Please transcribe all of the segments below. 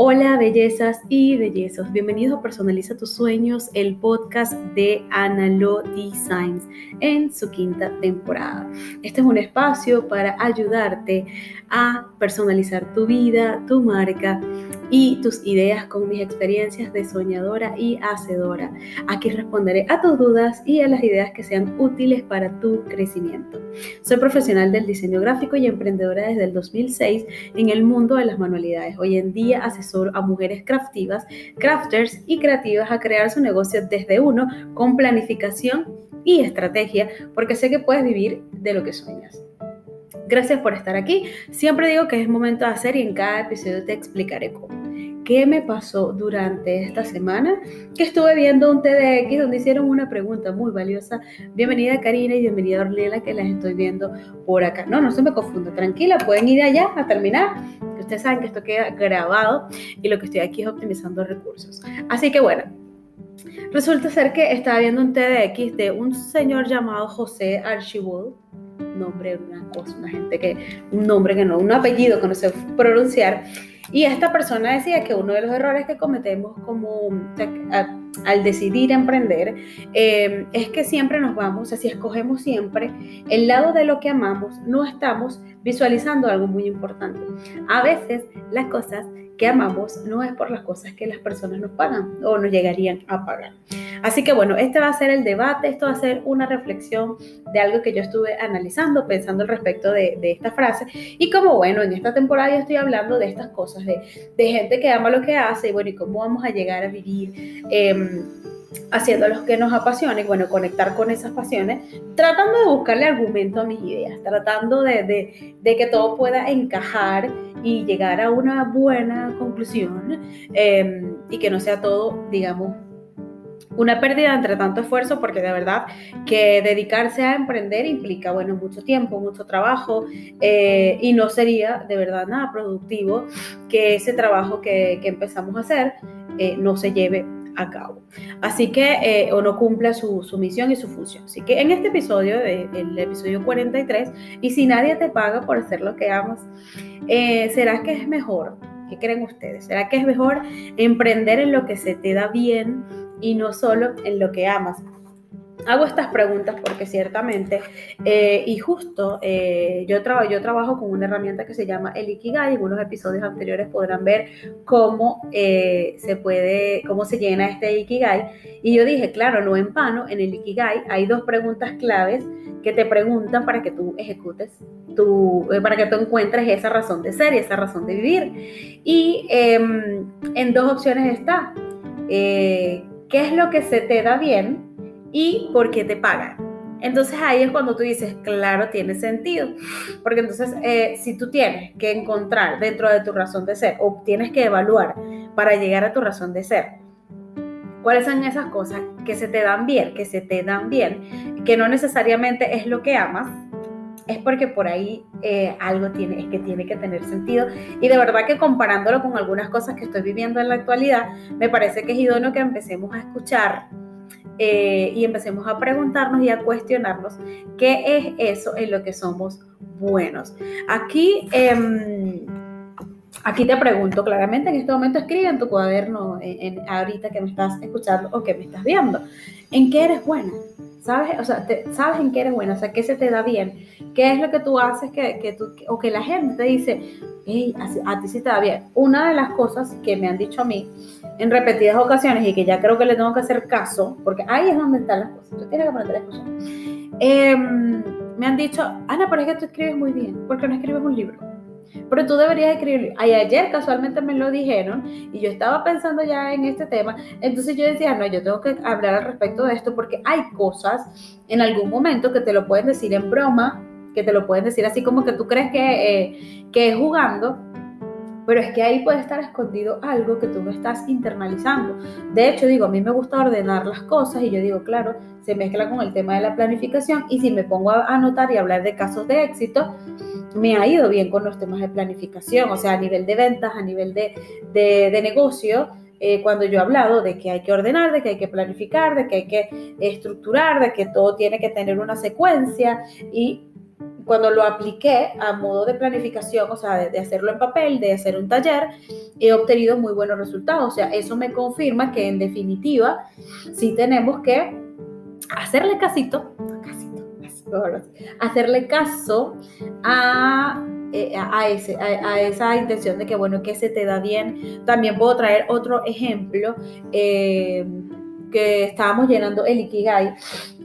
Hola bellezas y bellezos, bienvenidos a Personaliza tus sueños, el podcast de Analo Designs en su quinta temporada. Este es un espacio para ayudarte a personalizar tu vida, tu marca y tus ideas con mis experiencias de soñadora y hacedora. Aquí responderé a tus dudas y a las ideas que sean útiles para tu crecimiento. Soy profesional del diseño gráfico y emprendedora desde el 2006 en el mundo de las manualidades. Hoy en día asesoro a mujeres craftivas, crafters y creativas a crear su negocio desde uno con planificación y estrategia porque sé que puedes vivir de lo que sueñas. Gracias por estar aquí. Siempre digo que es momento de hacer y en cada episodio te explicaré cómo. ¿Qué me pasó durante esta semana? Que estuve viendo un TDX donde hicieron una pregunta muy valiosa. Bienvenida Karina y bienvenida Orlela que las estoy viendo por acá. No, no se me confunda, tranquila, pueden ir allá a terminar. Ustedes saben que esto queda grabado y lo que estoy aquí es optimizando recursos. Así que bueno, resulta ser que estaba viendo un TDX de un señor llamado José Archibald nombre, una cosa, una gente que, un nombre que no, un apellido que no sé pronunciar. Y esta persona decía que uno de los errores que cometemos como al decidir emprender eh, es que siempre nos vamos, así escogemos siempre el lado de lo que amamos, no estamos visualizando algo muy importante. A veces las cosas que amamos no es por las cosas que las personas nos pagan o nos llegarían a pagar. Así que bueno, este va a ser el debate, esto va a ser una reflexión de algo que yo estuve analizando, pensando al respecto de, esta frase. Y como bueno, en esta temporada yo estoy hablando de estas cosas, de, gente que ama lo que hace y bueno, y cómo vamos a llegar a vivir. Em, haciendo lo que nos apasiona y bueno, conectar con esas pasiones, tratando de buscarle argumento a mis ideas, tratando de, que todo pueda encajar y llegar a una buena conclusión em, y que no sea todo, digamos, una pérdida entre tanto esfuerzo porque de verdad que dedicarse a emprender implica, bueno, mucho tiempo, mucho trabajo eh, y no sería de verdad nada productivo que ese trabajo que, empezamos a hacer eh, no se lleve a cabo. Así que, eh, o no cumpla su, misión y su función. Así que en este episodio, el episodio 43, y si nadie te paga por hacer lo que amas, ¿será que es mejor? ¿Qué creen ustedes? ¿Será que es mejor emprender en lo que se te da bien y no solo en lo que amas. Hago estas preguntas porque ciertamente, eh, y justo eh, yo, yo trabajo con una herramienta que se llama el Ikigai. En unos episodios anteriores podrán ver cómo eh, se puede, cómo se llena este Ikigai. Y yo dije, claro, no en vano, en el Ikigai hay dos preguntas claves que te preguntan para que tú ejecutes, tu, para que tú encuentres esa razón de ser y esa razón de vivir. Y em, en dos opciones está qué es lo que se te da bien y por qué te pagan. Entonces ahí es cuando tú dices, claro, tiene sentido. Porque entonces, eh, si tú tienes que encontrar dentro de tu razón de ser o tienes que evaluar para llegar a tu razón de ser, cuáles son esas cosas que se te dan bien, que se te dan bien, que no necesariamente es lo que amas, es porque por ahí eh, algo tiene, es que tiene que tener sentido. Y de verdad que comparándolo con algunas cosas que estoy viviendo en la actualidad, me parece que es idóneo que empecemos a escuchar eh, y empecemos a preguntarnos y a cuestionarnos qué es eso en lo que somos buenos. Aquí, em, aquí te pregunto claramente, en este momento escribe en tu cuaderno, en, ahorita que me estás escuchando o que me estás viendo, ¿en qué eres buena? ¿Sabes? O sea, sabes en qué eres buena, o sea, qué se te da bien, qué es lo que tú haces que, que tú, o que la gente te dice, hey, a, ti sí te da bien. Una de las cosas que me han dicho a mí en repetidas ocasiones y que ya creo que le tengo que hacer caso, porque ahí es donde están las cosas, tú tienes que aprender a escuchar. Em, me han dicho, Ana, pero es que tú escribes muy bien, ¿por qué no escribes un libro? Pero tú deberías escribir. Y ayer casualmente me lo dijeron y yo estaba pensando ya en este tema. Entonces yo decía, no, yo tengo que hablar al respecto de esto porque hay cosas en algún momento que te lo pueden decir en broma, que te lo pueden decir así como que tú crees que, eh, que es jugando, pero es que ahí puede estar escondido algo que tú no estás internalizando. De hecho, digo, a mí me gusta ordenar las cosas y yo digo, claro, se mezcla con el tema de la planificación y si me pongo a anotar y hablar de casos de éxito, me ha ido bien con los temas de planificación, o sea, a nivel de ventas, a nivel de, de, negocio, eh, cuando yo he hablado de que hay que ordenar, de que hay que planificar, de que hay que estructurar, de que todo tiene que tener una secuencia y cuando lo apliqué a modo de planificación, o sea, de, hacerlo en papel, de hacer un taller, he obtenido muy buenos resultados. O sea, eso me confirma que en definitiva sí tenemos que hacerle casito, hacerle caso a eh, a, a, esa intención de que, bueno, que se te da bien. También puedo traer otro ejemplo eh, que estábamos llenando el Ikigai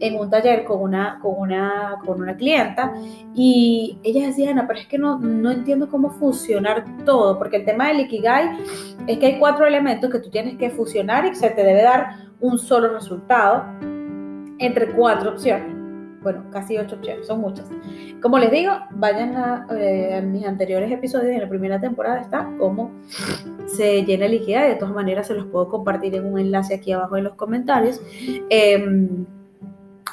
en un taller con una, con una, con una clienta y ella decía, Ana, pero es que no, no entiendo cómo fusionar todo, porque el tema del Ikigai es que hay cuatro elementos que tú tienes que fusionar y se te debe dar un solo resultado entre cuatro opciones bueno, casi ocho opciones, son muchas. Como les digo, vayan a, eh, mis anteriores episodios, en la primera temporada está cómo se llena el IKEA, de todas maneras se los puedo compartir en un enlace aquí abajo en los comentarios. Em,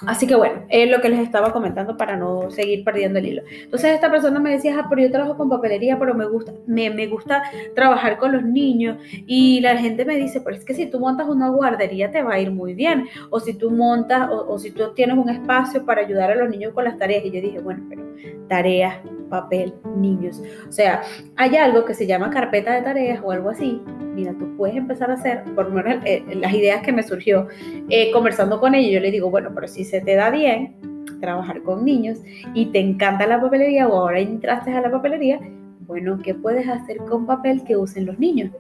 Así que bueno, es lo que les estaba comentando para no seguir perdiendo el hilo. Entonces esta persona me decía, ah, pero yo trabajo con papelería, pero me gusta, me, me, gusta trabajar con los niños. Y la gente me dice, pero es que si tú montas una guardería te va a ir muy bien. O si tú montas, o, si tú tienes un espacio para ayudar a los niños con las tareas. Y yo dije, bueno, pero tareas, papel, niños. O sea, hay algo que se llama carpeta de tareas o algo así. Mira, tú puedes empezar a hacer, por lo menos eh, las ideas que me surgió eh, conversando con ella, yo le digo, bueno, pero se te da bien trabajar con niños y te encanta la papelería o ahora entraste a la papelería, bueno, ¿qué puedes hacer con papel que usen los niños?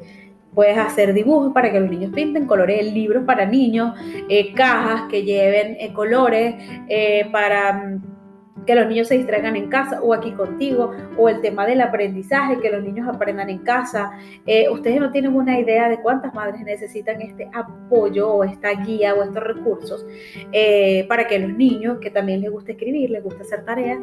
Puedes hacer dibujos para que los niños pinten, colores, libros para niños, eh, cajas que lleven colores para mm, que los niños se distraigan en casa o aquí contigo, o el tema del aprendizaje, que los niños aprendan en casa. Eh, ustedes no tienen una idea de cuántas madres necesitan este apoyo o esta guía o estos recursos eh, para que los niños, que también les gusta escribir, les gusta hacer tareas,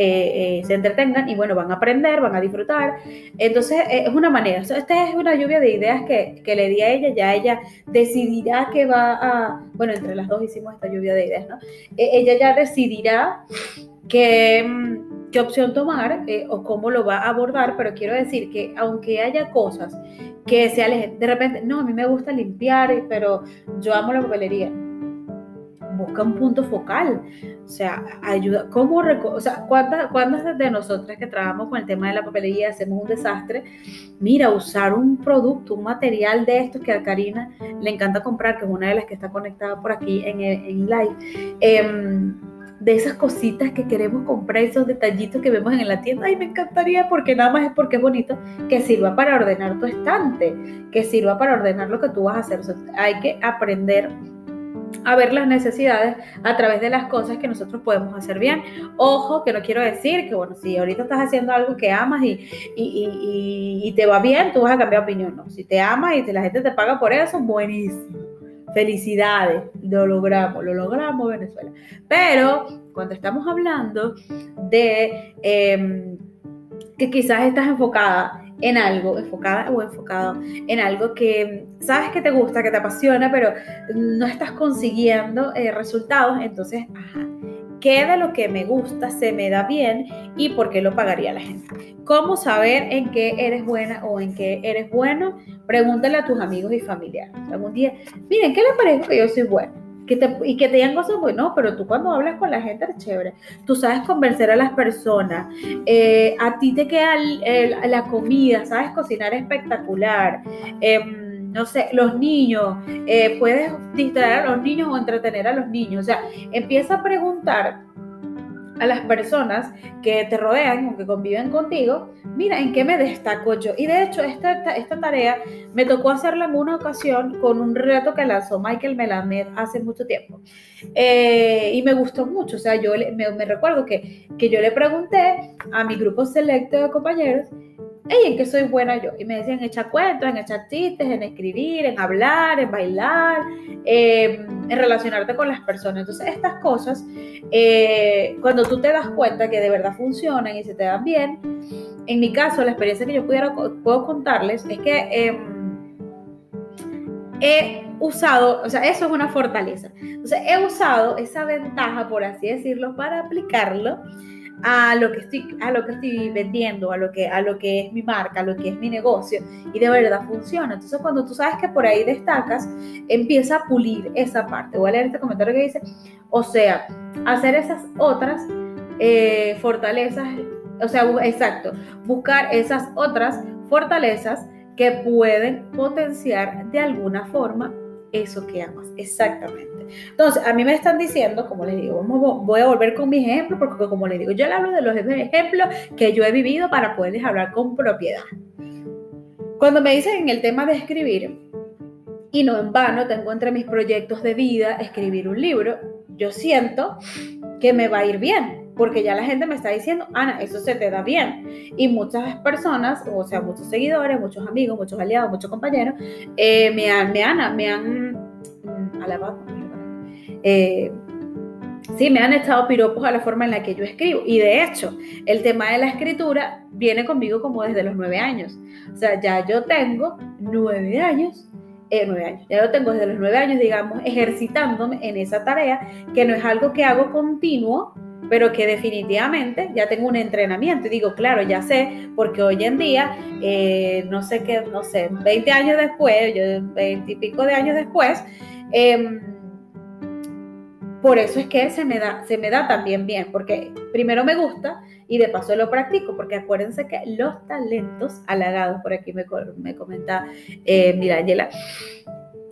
eh, eh, se entretengan y bueno, van a aprender, van a disfrutar. Entonces eh, es una manera, esta es una lluvia de ideas que, que, le di a ella, ya ella decidirá que va a, bueno, entre las dos hicimos esta lluvia de ideas, ¿no? ella ya decidirá qué, mm, qué opción tomar o cómo lo va a abordar, pero quiero decir que aunque haya cosas que se alejen, de repente, no, a mí me gusta limpiar, pero yo amo la papelería busca un punto focal. O sea, ayuda, ¿cómo, o sea, ¿cuántas, ¿cuántas de nosotras que trabajamos con el tema de la papelería hacemos un desastre? Mira, usar un producto, un material de estos que a Karina le encanta comprar, que es una de las que está conectada por aquí en, en live. Em, de esas cositas que queremos comprar, esos detallitos que vemos en la tienda, ay, me encantaría porque nada más es porque es bonito, que sirva para ordenar tu estante, que sirva para ordenar lo que tú vas a hacer. hay que aprender a ver las necesidades a través de las cosas que nosotros podemos hacer bien. Ojo, que no quiero decir que, bueno, si ahorita estás haciendo algo que amas y, y, te va bien, tú vas a cambiar opinión. No, si te amas y la gente te paga por eso, buenísimo. Felicidades, lo logramos, lo logramos Venezuela. Pero cuando estamos hablando de em, que quizás estás enfocada en algo, enfocada o enfocado en algo que sabes que te gusta, que te apasiona, pero no estás consiguiendo eh, resultados, entonces, ajá, ¿qué de lo que me gusta se me da bien y por qué lo pagaría la gente? ¿Cómo saber en qué eres buena o en qué eres bueno? Pregúntale a tus amigos y familiares. Algún día, miren, ¿qué les parece que yo soy buena? Y que te digan cosas, pues no, pero tú cuando hablas con la gente es chévere. Tú sabes convencer a las personas. Eh, a ti te queda la comida, sabes cocinar espectacular. Em, no sé, los niños, eh, puedes distraer a los niños o entretener a los niños. O sea, empieza a preguntar a las personas que te rodean o que conviven contigo, mira, ¿en qué me destaco yo? Y de hecho, esta, esta, tarea me tocó hacerla en una ocasión con un reto que lanzó Michael Melamed hace mucho tiempo. Eh, y me gustó mucho, o sea, yo me, me recuerdo que, que yo le pregunté a mi grupo selecto de compañeros, ¿en qué soy buena yo? Y me decían, echar cuentos, en echar chistes, en escribir, en hablar, en bailar, em, en relacionarte con las personas. Entonces, estas cosas, eh, cuando tú te das cuenta que de verdad funcionan y se te dan bien, en mi caso, la experiencia que yo pudiera, puedo contarles es que em, he usado, o sea, eso es una fortaleza. Entonces, he usado esa ventaja, por así decirlo, para aplicarlo a lo que estoy, a lo que estoy vendiendo, a lo que, a lo que es mi marca, a lo que es mi negocio y de verdad funciona. Entonces cuando tú sabes que por ahí destacas, empieza a pulir esa parte. Voy a leer este comentario que dice, o sea, hacer esas otras eh, fortalezas, o sea, exacto, buscar esas otras fortalezas que pueden potenciar de alguna forma eso que amas. Exactamente. Entonces, a mí me están diciendo, como les digo, voy a volver con mi ejemplo, porque como les digo, yo le hablo de los ejemplos que yo he vivido para poderles hablar con propiedad. Cuando me dicen en el tema de escribir, y no en vano tengo entre mis proyectos de vida escribir un libro, yo siento que me va a ir bien, porque ya la gente me está diciendo, Ana, eso se te da bien. Y muchas personas, o sea, muchos seguidores, muchos amigos, muchos aliados, muchos compañeros, eh, me, han, me, han, me han mm, alabado. Eh, sí, me han estado piropos a la forma en la que yo escribo. Y de hecho, el tema de la escritura viene conmigo como desde los nueve años. O sea, ya yo tengo nueve años eh, nueve años. Ya lo tengo desde los nueve años, digamos, ejercitándome en esa tarea, que no es algo que hago continuo, pero que definitivamente ya tengo un entrenamiento. Y digo, claro, ya sé, porque hoy en día, eh, no sé qué, no sé, 20 años después, yo 20 y pico de años después, eh, por eso es que se me da, se me da también bien, porque primero me gusta y de paso lo practico, porque acuérdense que los talentos halagados, por aquí me, me comenta eh, Mirangela,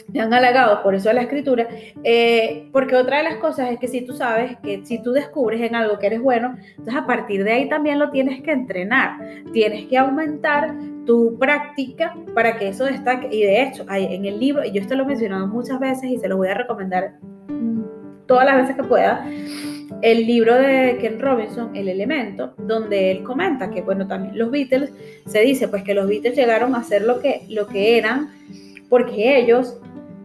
me han halagado por eso la escritura, eh, porque otra de las cosas es que si tú sabes que si tú descubres en algo que eres bueno, entonces a partir de ahí también lo tienes que entrenar, tienes que aumentar tu práctica para que eso destaque. Y de hecho, en el libro, y yo esto lo he mencionado muchas veces y se lo voy a recomendar todas las veces que pueda el libro de Ken Robinson, El Elemento, donde él comenta que, bueno, también los Beatles, se dice pues que los Beatles llegaron a ser lo que, lo que eran porque ellos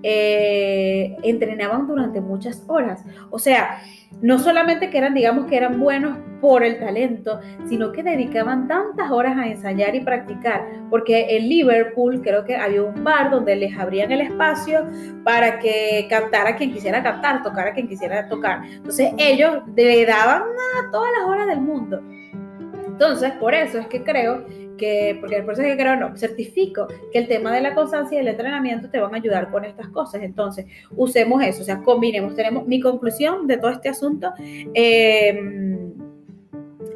eh, entrenaban durante muchas horas. O sea, no solamente que eran, digamos, que eran buenos por el talento, sino que dedicaban tantas horas a ensayar y practicar, porque en Liverpool creo que había un bar donde les abrían el espacio para que cantara quien quisiera cantar, tocara quien quisiera tocar. Entonces ellos le daban todas las horas del mundo. Entonces, por eso es que creo que, porque por eso es que creo, no, certifico que el tema de la constancia y el entrenamiento te van a ayudar con estas cosas. Entonces, usemos eso, o sea, combinemos. Tenemos mi conclusión de todo este asunto. Em,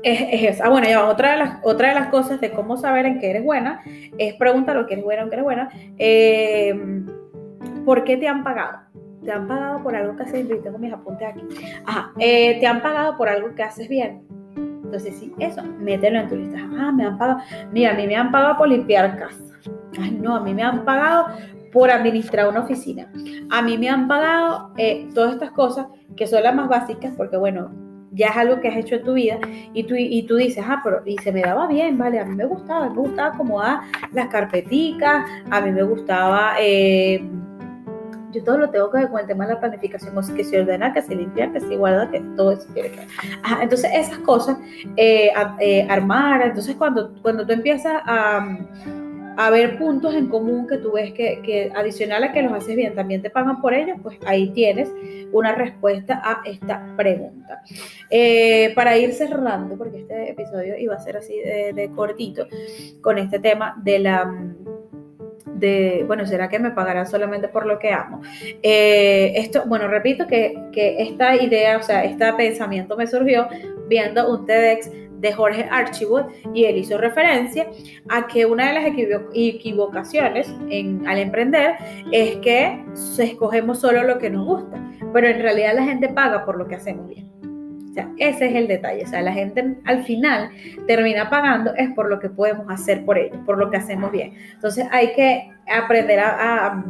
es, esa. Ah, bueno, ya otra de, las, otra de las cosas de cómo saber en qué eres buena es preguntar lo que eres buena o qué eres buena. Em, ¿Por qué te han pagado? ¿Te han pagado por algo que haces bien? Tengo mis apuntes aquí. Ajá. Eh, ¿Te han pagado por algo que haces bien? Entonces, sí, eso, mételo en tu lista. Ah, me han pagado. Mira, a mí me han pagado por limpiar casa. Ay, no, a mí me han pagado por administrar una oficina. A mí me han pagado eh, todas estas cosas que son las más básicas, porque bueno, ya es algo que has hecho en tu vida y tú, y tú dices, ah, pero y se me daba bien, vale, a mí me gustaba, me gustaba acomodar las carpeticas, a mí me gustaba eh, yo todo lo tengo que ver con el tema de la planificación, que se ordena, que se limpia, que se guarda, que todo eso tiene que entonces, esas cosas, eh, eh, armar, entonces cuando, cuando tú empiezas a, a ver puntos en común que tú ves que, que, adicional a que los haces bien, también te pagan por ellos, pues ahí tienes una respuesta a esta pregunta. Eh, para ir cerrando, porque este episodio iba a ser así de, de cortito, con este tema de la de, bueno, ¿será que me pagarán solamente por lo que amo? Eh, esto, bueno, repito que, que, esta idea, o sea, este pensamiento me surgió viendo un TEDx de Jorge Archibald y él hizo referencia a que una de las equivocaciones al emprender es que escogemos solo lo que nos gusta, pero en realidad la gente paga por lo que hacemos bien sea, ese es el detalle. O sea, la gente al final termina pagando es por lo que podemos hacer por ellos, por lo que hacemos bien. Entonces hay que aprender a,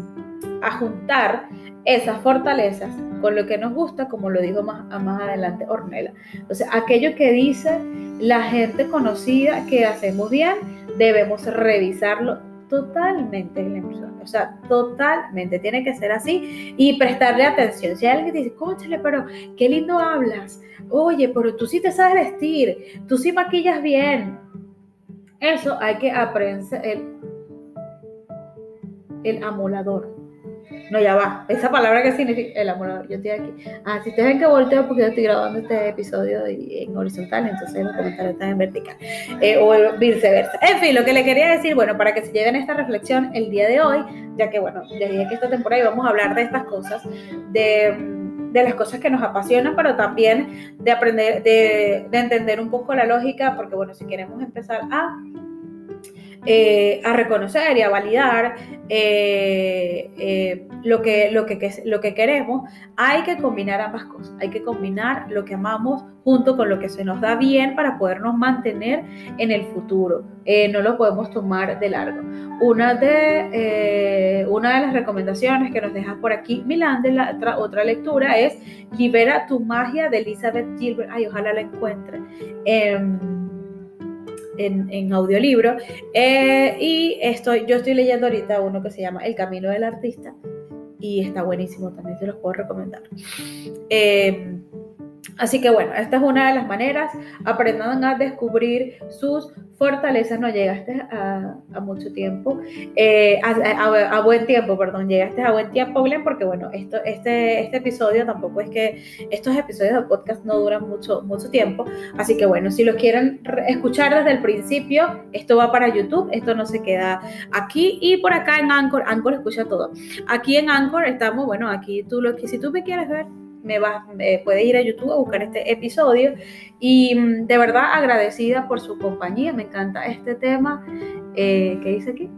juntar esas fortalezas con lo que nos gusta, como lo dijo más, más adelante Ornella. Entonces, aquello que dice la gente conocida que hacemos bien, debemos revisarlo totalmente en la O sea, totalmente. Tiene que ser así y prestarle atención. Si alguien dice, cóchale, pero qué lindo hablas. Oye, pero tú sí te sabes vestir. Tú sí maquillas bien. Eso hay que aprender. El, el amolador. No, ya va. Esa palabra que significa el amor. Yo estoy aquí. Ah, si te ven que volteo porque yo estoy grabando este episodio en horizontal, entonces los comentarios están en vertical. Eh, o viceversa. En fin, lo que le quería decir, bueno, para que se lleven esta reflexión el día de hoy, ya que, bueno, les dije que esta temporada íbamos a hablar de estas cosas, de de las cosas que nos apasionan, pero también de aprender, de, de entender un poco la lógica, porque bueno, si queremos empezar a eh, a reconocer y a validar eh, eh, lo, que, lo, que, lo que queremos, hay que combinar ambas cosas. Hay que combinar lo que amamos junto con lo que se nos da bien para podernos mantener en el futuro. no lo podemos tomar de largo. Una de, una de las recomendaciones que nos deja por aquí Milán de la otra, otra lectura es Libera tu magia de Elizabeth Gilbert. Ay, ojalá la encuentre. Em, en, audiolibro. Eh, y estoy, yo estoy leyendo ahorita uno que se llama El Camino del Artista y está buenísimo, también se los puedo recomendar. Eh, así que bueno, esta es una de las maneras. Aprendan a descubrir sus fortalezas, no llegaste a, mucho tiempo, eh, a, buen tiempo, perdón, llegaste a buen tiempo, Glenn, porque bueno, esto, este, este episodio tampoco es que estos episodios de podcast no duran mucho, mucho tiempo, así que bueno, si lo quieren escuchar desde el principio, esto va para YouTube, esto no se queda aquí. Y por acá en Anchor, Anchor escucha todo. Aquí en Anchor estamos, bueno, aquí tú lo que, si tú me quieres ver, me va, puede ir a YouTube a buscar este episodio. Y mm, de verdad agradecida por su compañía. Me encanta este tema. Eh, ¿Qué dice aquí?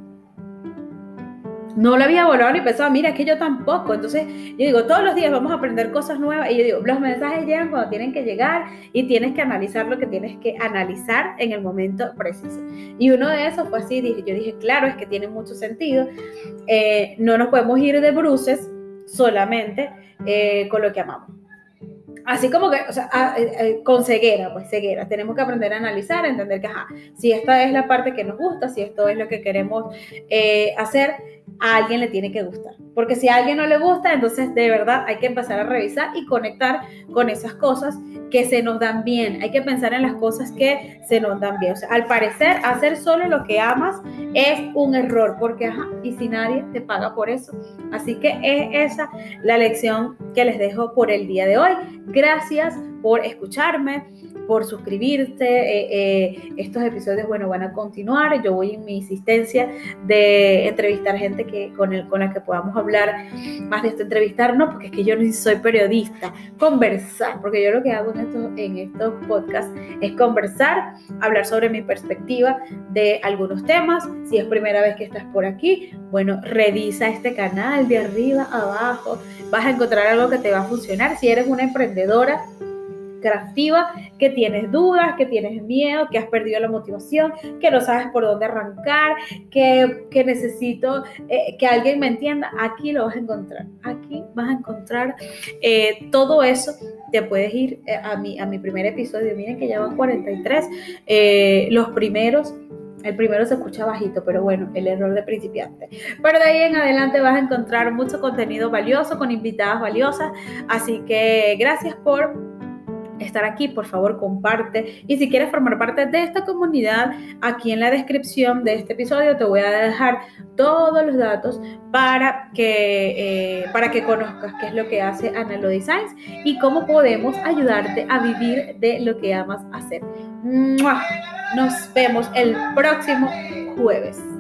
no lo había volado ni pensado, mira, que yo tampoco. Entonces, yo digo, todos los días vamos a aprender cosas nuevas y yo digo, los mensajes llegan cuando tienen que llegar y tienes que analizar lo que tienes que analizar en el momento preciso. Y uno de esos fue así, dije, yo dije, claro, es que tiene mucho sentido. Eh, no nos podemos ir de bruces solamente eh, con lo que amamos. Así como que, o sea, eh, eh, con ceguera, pues ceguera. Tenemos que aprender a analizar, a entender que, ajá, si esta es la parte que nos gusta, si esto es lo que queremos hacer, a alguien le tiene que gustar. Porque si a alguien no le gusta, entonces de verdad hay que empezar a revisar y conectar con esas cosas que se nos dan bien. Hay que pensar en las cosas que se nos dan bien. O sea, al parecer, hacer solo lo que amas es un error, porque, ajá, y si nadie te paga por eso. Así que es esa la lección que les dejo por el día de hoy. Gracias por escucharme por suscribirte. Eh, eh, estos episodios, bueno, van a continuar. Yo voy en mi insistencia de entrevistar gente que, con, el, con la que podamos hablar más de esto. Entrevistar, no, porque es que yo no soy periodista. Conversar, porque yo lo que hago en estos, en estos podcasts es conversar, hablar sobre mi perspectiva de algunos temas. Si es primera vez que estás por aquí, bueno, revisa este canal de arriba abajo. Vas a encontrar algo que te va a funcionar. Si eres una emprendedora, creativa, que tienes dudas, que tienes miedo, que has perdido la motivación, que no sabes por dónde arrancar, que, necesito eh, que alguien me entienda, aquí lo vas a encontrar. Aquí vas a encontrar eh, todo eso. Te puedes ir eh, a, mi, a mi primer episodio. Miren que ya van 43. los primeros el primero se escucha bajito, pero bueno, el error de principiante. Pero de ahí en adelante vas a encontrar mucho contenido valioso con invitadas valiosas. Así que gracias por estar aquí, por favor comparte. Y si quieres formar parte de esta comunidad, aquí en la descripción de este episodio te voy a dejar todos los datos para que, eh, para que conozcas qué es lo que hace Analo Designs y cómo podemos ayudarte a vivir de lo que amas hacer. Nos vemos el próximo jueves.